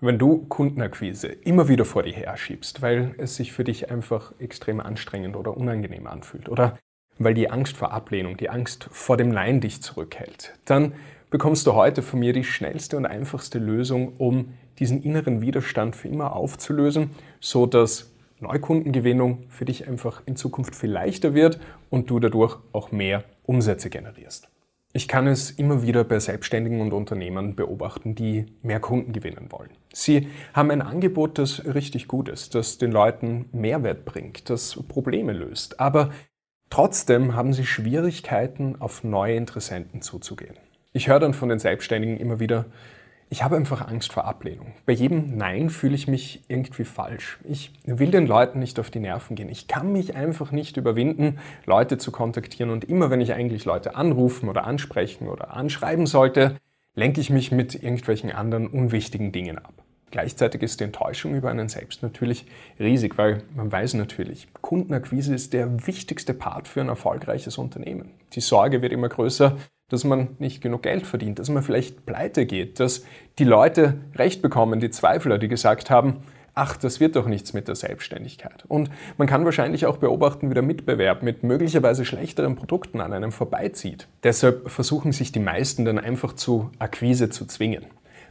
Wenn du Kundenakquise immer wieder vor dir her schiebst, weil es sich für dich einfach extrem anstrengend oder unangenehm anfühlt oder weil die Angst vor Ablehnung, die Angst vor dem Nein dich zurückhält, dann bekommst du heute von mir die schnellste und einfachste Lösung, um diesen inneren Widerstand für immer aufzulösen, so dass Neukundengewinnung für dich einfach in Zukunft viel leichter wird und du dadurch auch mehr Umsätze generierst. Ich kann es immer wieder bei Selbstständigen und Unternehmern beobachten, die mehr Kunden gewinnen wollen. Sie haben ein Angebot, das richtig gut ist, das den Leuten Mehrwert bringt, das Probleme löst, aber trotzdem haben sie Schwierigkeiten, auf neue Interessenten zuzugehen. Ich höre dann von den Selbstständigen immer wieder, ich habe einfach Angst vor Ablehnung. Bei jedem Nein fühle ich mich irgendwie falsch. Ich will den Leuten nicht auf die Nerven gehen. Ich kann mich einfach nicht überwinden, Leute zu kontaktieren. Und immer wenn ich eigentlich Leute anrufen oder ansprechen oder anschreiben sollte, lenke ich mich mit irgendwelchen anderen unwichtigen Dingen ab. Gleichzeitig ist die Enttäuschung über einen selbst natürlich riesig, weil man weiß natürlich, Kundenakquise ist der wichtigste Part für ein erfolgreiches Unternehmen. Die Sorge wird immer größer, dass man nicht genug Geld verdient, dass man vielleicht pleite geht, dass die Leute Recht bekommen, die Zweifler, die gesagt haben, ach, das wird doch nichts mit der Selbstständigkeit. Und man kann wahrscheinlich auch beobachten, wie der Mitbewerb mit möglicherweise schlechteren Produkten an einem vorbeizieht. Deshalb versuchen sich die meisten dann einfach zu Akquise zu zwingen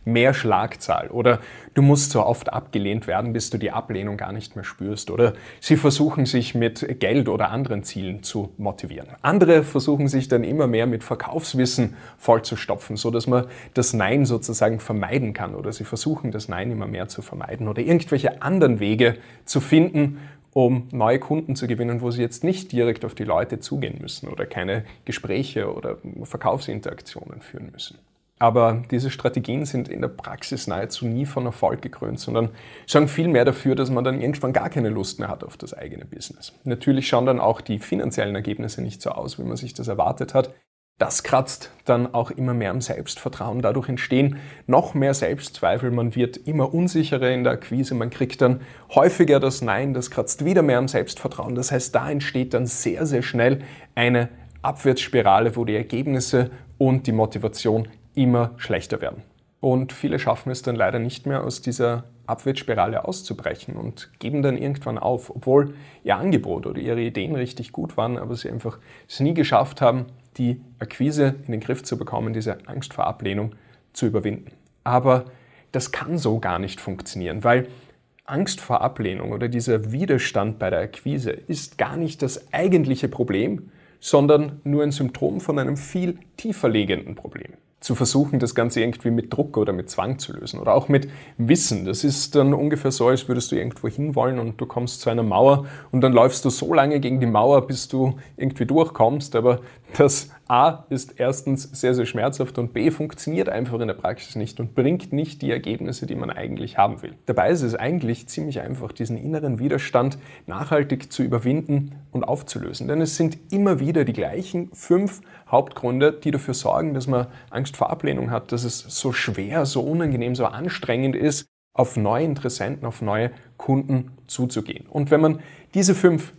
mehr Schlagzahl oder du musst so oft abgelehnt werden, bis du die Ablehnung gar nicht mehr spürst oder sie versuchen sich mit Geld oder anderen Zielen zu motivieren. Andere versuchen sich dann immer mehr mit Verkaufswissen vollzustopfen, so dass man das Nein sozusagen vermeiden kann oder sie versuchen das Nein immer mehr zu vermeiden oder irgendwelche anderen Wege zu finden, um neue Kunden zu gewinnen, wo sie jetzt nicht direkt auf die Leute zugehen müssen oder keine Gespräche oder Verkaufsinteraktionen führen müssen. Aber diese Strategien sind in der Praxis nahezu nie von Erfolg gekrönt, sondern sorgen viel mehr dafür, dass man dann irgendwann gar keine Lust mehr hat auf das eigene Business. Natürlich schauen dann auch die finanziellen Ergebnisse nicht so aus, wie man sich das erwartet hat. Das kratzt dann auch immer mehr am Selbstvertrauen. Dadurch entstehen noch mehr Selbstzweifel. Man wird immer unsicherer in der Akquise. Man kriegt dann häufiger das Nein. Das kratzt wieder mehr am Selbstvertrauen. Das heißt, da entsteht dann sehr, sehr schnell eine Abwärtsspirale, wo die Ergebnisse und die Motivation immer schlechter werden. Und viele schaffen es dann leider nicht mehr, aus dieser Abwärtsspirale auszubrechen und geben dann irgendwann auf, obwohl ihr Angebot oder ihre Ideen richtig gut waren, aber sie einfach es nie geschafft haben, die Akquise in den Griff zu bekommen, diese Angst vor Ablehnung zu überwinden. Aber das kann so gar nicht funktionieren, weil Angst vor Ablehnung oder dieser Widerstand bei der Akquise ist gar nicht das eigentliche Problem, sondern nur ein Symptom von einem viel tiefer liegenden Problem zu versuchen, das Ganze irgendwie mit Druck oder mit Zwang zu lösen oder auch mit Wissen. Das ist dann ungefähr so, als würdest du irgendwo hinwollen und du kommst zu einer Mauer und dann läufst du so lange gegen die Mauer, bis du irgendwie durchkommst, aber das A ist erstens sehr, sehr schmerzhaft und B funktioniert einfach in der Praxis nicht und bringt nicht die Ergebnisse, die man eigentlich haben will. Dabei ist es eigentlich ziemlich einfach, diesen inneren Widerstand nachhaltig zu überwinden und aufzulösen. Denn es sind immer wieder die gleichen fünf Hauptgründe, die dafür sorgen, dass man Angst vor Ablehnung hat, dass es so schwer, so unangenehm, so anstrengend ist, auf neue Interessenten, auf neue Kunden zuzugehen. Und wenn man diese fünf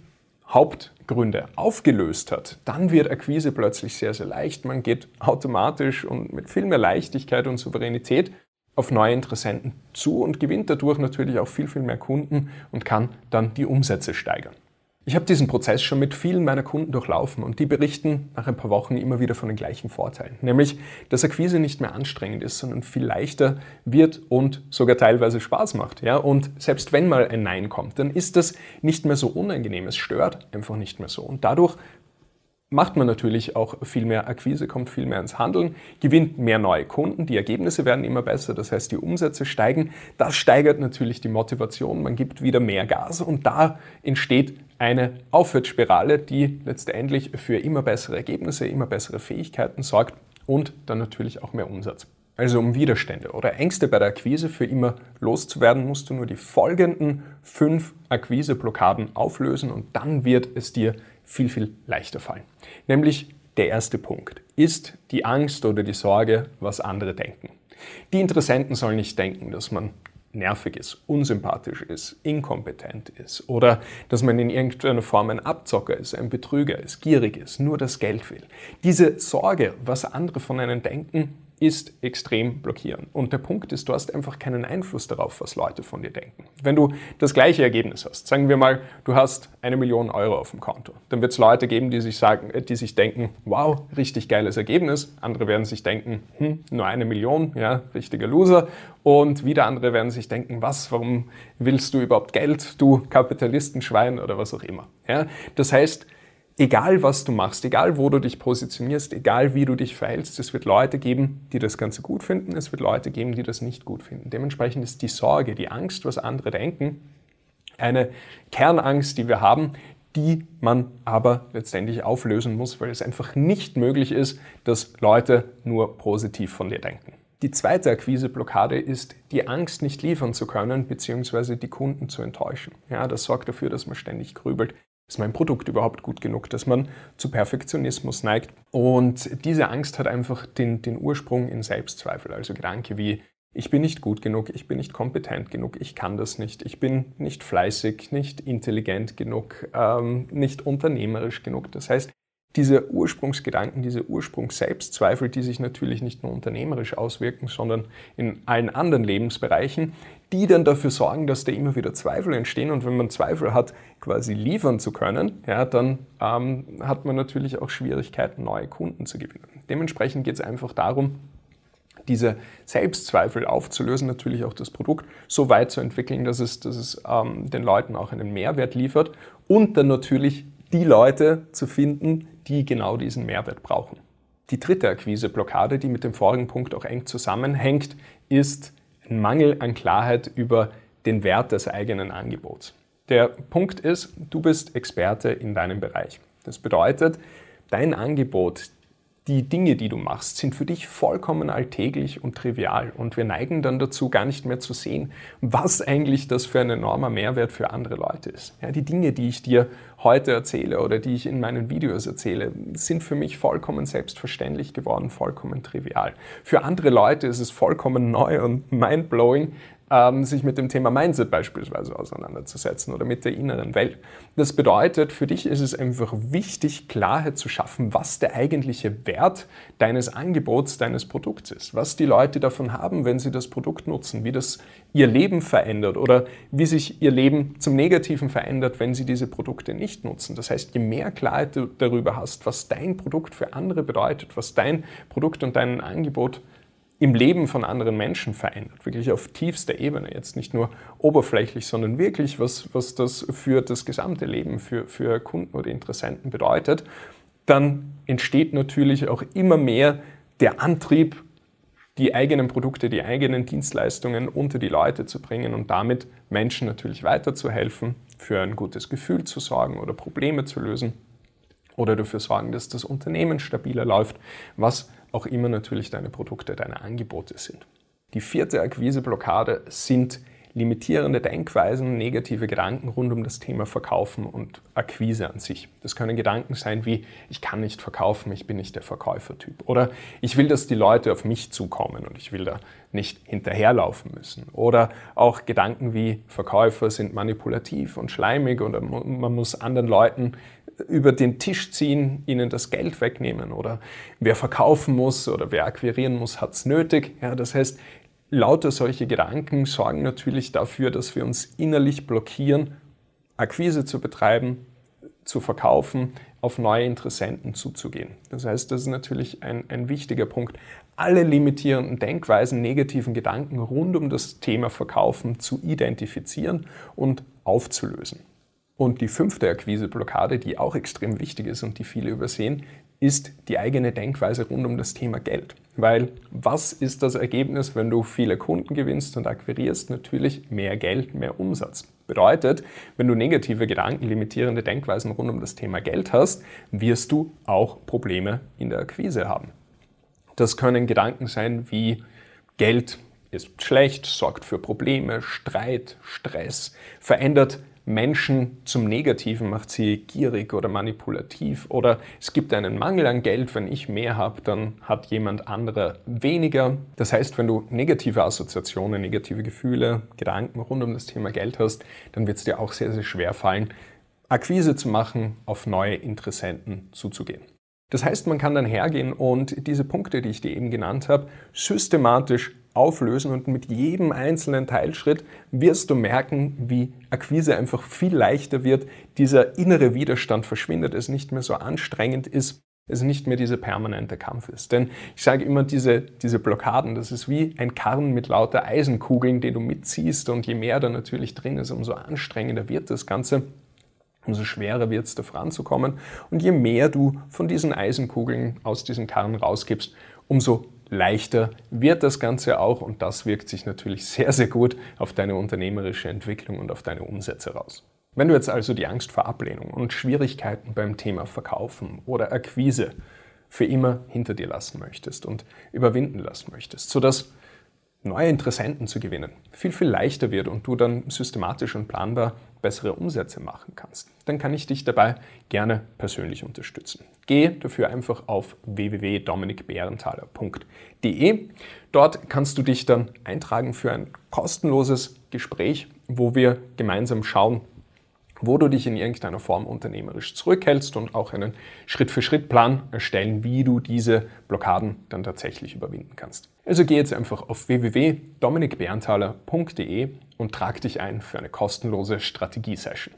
Hauptgründe aufgelöst hat, dann wird Akquise plötzlich sehr, sehr leicht. Man geht automatisch und mit viel mehr Leichtigkeit und Souveränität auf neue Interessenten zu und gewinnt dadurch natürlich auch viel, viel mehr Kunden und kann dann die Umsätze steigern. Ich habe diesen Prozess schon mit vielen meiner Kunden durchlaufen und die berichten nach ein paar Wochen immer wieder von den gleichen Vorteilen. Nämlich, dass Akquise nicht mehr anstrengend ist, sondern viel leichter wird und sogar teilweise Spaß macht. Ja? Und selbst wenn mal ein Nein kommt, dann ist das nicht mehr so unangenehm. Es stört einfach nicht mehr so. Und dadurch macht man natürlich auch viel mehr Akquise, kommt viel mehr ins Handeln, gewinnt mehr neue Kunden, die Ergebnisse werden immer besser, das heißt die Umsätze steigen. Das steigert natürlich die Motivation, man gibt wieder mehr Gas und da entsteht eine Aufwärtsspirale, die letztendlich für immer bessere Ergebnisse, immer bessere Fähigkeiten sorgt und dann natürlich auch mehr Umsatz. Also um Widerstände oder Ängste bei der Akquise für immer loszuwerden, musst du nur die folgenden fünf Akquiseblockaden auflösen und dann wird es dir viel, viel leichter fallen. Nämlich der erste Punkt ist die Angst oder die Sorge, was andere denken. Die Interessenten sollen nicht denken, dass man nervig ist, unsympathisch ist, inkompetent ist oder dass man in irgendeiner Form ein Abzocker ist, ein Betrüger ist, gierig ist, nur das Geld will. Diese Sorge, was andere von einem denken, ist extrem blockierend. Und der Punkt ist, du hast einfach keinen Einfluss darauf, was Leute von dir denken. Wenn du das gleiche Ergebnis hast, sagen wir mal, du hast eine Million Euro auf dem Konto, dann wird es Leute geben, die sich sagen, die sich denken, wow, richtig geiles Ergebnis. Andere werden sich denken, hm, nur eine Million, ja, richtiger Loser. Und wieder andere werden sich denken, was, warum willst du überhaupt Geld, du Kapitalistenschwein oder was auch immer. Ja? Das heißt, egal was du machst, egal wo du dich positionierst, egal wie du dich verhältst, es wird Leute geben, die das Ganze gut finden, es wird Leute geben, die das nicht gut finden. Dementsprechend ist die Sorge, die Angst, was andere denken, eine Kernangst, die wir haben, die man aber letztendlich auflösen muss, weil es einfach nicht möglich ist, dass Leute nur positiv von dir denken. Die zweite Akquiseblockade ist die Angst, nicht liefern zu können, beziehungsweise die Kunden zu enttäuschen. Ja, das sorgt dafür, dass man ständig grübelt. Ist mein Produkt überhaupt gut genug, dass man zu Perfektionismus neigt? Und diese Angst hat einfach den, den Ursprung in Selbstzweifel, also Gedanke wie, ich bin nicht gut genug, ich bin nicht kompetent genug, ich kann das nicht, ich bin nicht fleißig, nicht intelligent genug, ähm, nicht unternehmerisch genug. Das heißt, diese Ursprungsgedanken, diese Ursprungs-Selbstzweifel, die sich natürlich nicht nur unternehmerisch auswirken, sondern in allen anderen Lebensbereichen, die dann dafür sorgen, dass da immer wieder Zweifel entstehen. Und wenn man Zweifel hat, quasi liefern zu können, ja, dann ähm, hat man natürlich auch Schwierigkeiten, neue Kunden zu gewinnen. Dementsprechend geht es einfach darum, diese Selbstzweifel aufzulösen, natürlich auch das Produkt so weit zu entwickeln, dass es, dass es ähm, den Leuten auch einen Mehrwert liefert und dann natürlich die Leute zu finden, die genau diesen Mehrwert brauchen. Die dritte Akquiseblockade, die mit dem vorigen Punkt auch eng zusammenhängt, ist ein Mangel an Klarheit über den Wert des eigenen Angebots. Der Punkt ist, du bist Experte in deinem Bereich. Das bedeutet, dein Angebot, die Dinge, die du machst, sind für dich vollkommen alltäglich und trivial. Und wir neigen dann dazu, gar nicht mehr zu sehen, was eigentlich das für ein enormer Mehrwert für andere Leute ist. Ja, die Dinge, die ich dir heute erzähle oder die ich in meinen Videos erzähle, sind für mich vollkommen selbstverständlich geworden, vollkommen trivial. Für andere Leute ist es vollkommen neu und mindblowing, ähm, sich mit dem Thema Mindset beispielsweise auseinanderzusetzen oder mit der inneren Welt. Das bedeutet, für dich ist es einfach wichtig, Klarheit zu schaffen, was der eigentliche Wert deines Angebots, deines Produkts ist, was die Leute davon haben, wenn sie das Produkt nutzen, wie das ihr Leben verändert oder wie sich ihr Leben zum Negativen verändert, wenn sie diese Produkte nicht nutzen. Das heißt, je mehr Klarheit du darüber hast, was dein Produkt für andere bedeutet, was dein Produkt und dein Angebot im Leben von anderen Menschen verändert, wirklich auf tiefster Ebene, jetzt nicht nur oberflächlich, sondern wirklich, was, was das für das gesamte Leben, für, für Kunden oder Interessenten bedeutet, dann entsteht natürlich auch immer mehr der Antrieb, die eigenen Produkte, die eigenen Dienstleistungen unter die Leute zu bringen und damit Menschen natürlich weiterzuhelfen, für ein gutes Gefühl zu sorgen oder Probleme zu lösen oder dafür sorgen, dass das Unternehmen stabiler läuft, was auch immer natürlich deine Produkte, deine Angebote sind. Die vierte Akquiseblockade sind limitierende Denkweisen, negative Gedanken rund um das Thema Verkaufen und Akquise an sich. Das können Gedanken sein wie, ich kann nicht verkaufen, ich bin nicht der Verkäufertyp. Oder ich will, dass die Leute auf mich zukommen und ich will da nicht hinterherlaufen müssen. Oder auch Gedanken wie, Verkäufer sind manipulativ und schleimig oder man muss anderen Leuten über den Tisch ziehen, ihnen das Geld wegnehmen oder wer verkaufen muss oder wer akquirieren muss, hat es nötig. Ja, das heißt, lauter solche Gedanken sorgen natürlich dafür, dass wir uns innerlich blockieren, Akquise zu betreiben, zu verkaufen, auf neue Interessenten zuzugehen. Das heißt, das ist natürlich ein, ein wichtiger Punkt, alle limitierenden Denkweisen, negativen Gedanken rund um das Thema Verkaufen zu identifizieren und aufzulösen. Und die fünfte Akquiseblockade, die auch extrem wichtig ist und die viele übersehen, ist die eigene Denkweise rund um das Thema Geld. Weil was ist das Ergebnis, wenn du viele Kunden gewinnst und akquirierst? Natürlich mehr Geld, mehr Umsatz. Bedeutet, wenn du negative Gedanken, limitierende Denkweisen rund um das Thema Geld hast, wirst du auch Probleme in der Akquise haben. Das können Gedanken sein wie Geld ist schlecht, sorgt für Probleme, Streit, Stress, verändert Menschen zum Negativen, macht sie gierig oder manipulativ oder es gibt einen Mangel an Geld, wenn ich mehr habe, dann hat jemand anderer weniger. Das heißt, wenn du negative Assoziationen, negative Gefühle, Gedanken rund um das Thema Geld hast, dann wird es dir auch sehr, sehr schwer fallen, Akquise zu machen, auf neue Interessenten zuzugehen. Das heißt, man kann dann hergehen und diese Punkte, die ich dir eben genannt habe, systematisch auflösen und mit jedem einzelnen Teilschritt wirst du merken, wie Akquise einfach viel leichter wird, dieser innere Widerstand verschwindet, es nicht mehr so anstrengend ist, es nicht mehr dieser permanente Kampf ist. Denn ich sage immer, diese, diese Blockaden, das ist wie ein Karren mit lauter Eisenkugeln, den du mitziehst und je mehr da natürlich drin ist, umso anstrengender wird das Ganze umso schwerer wird es, da voranzukommen. Und je mehr du von diesen Eisenkugeln aus diesem Karren rausgibst, umso leichter wird das Ganze auch und das wirkt sich natürlich sehr, sehr gut auf deine unternehmerische Entwicklung und auf deine Umsätze raus. Wenn du jetzt also die Angst vor Ablehnung und Schwierigkeiten beim Thema Verkaufen oder Akquise für immer hinter dir lassen möchtest und überwinden lassen möchtest, sodass neue Interessenten zu gewinnen viel, viel leichter wird und du dann systematisch und planbar bessere Umsätze machen kannst, dann kann ich dich dabei gerne persönlich unterstützen. Geh dafür einfach auf www.dominikbärenthaler.de. Dort kannst du dich dann eintragen für ein kostenloses Gespräch, wo wir gemeinsam schauen, wo du dich in irgendeiner Form unternehmerisch zurückhältst und auch einen Schritt-für-Schritt-Plan erstellen, wie du diese Blockaden dann tatsächlich überwinden kannst. Also geh jetzt einfach auf www.dominikberntaler.de und trag dich ein für eine kostenlose Strategie-Session.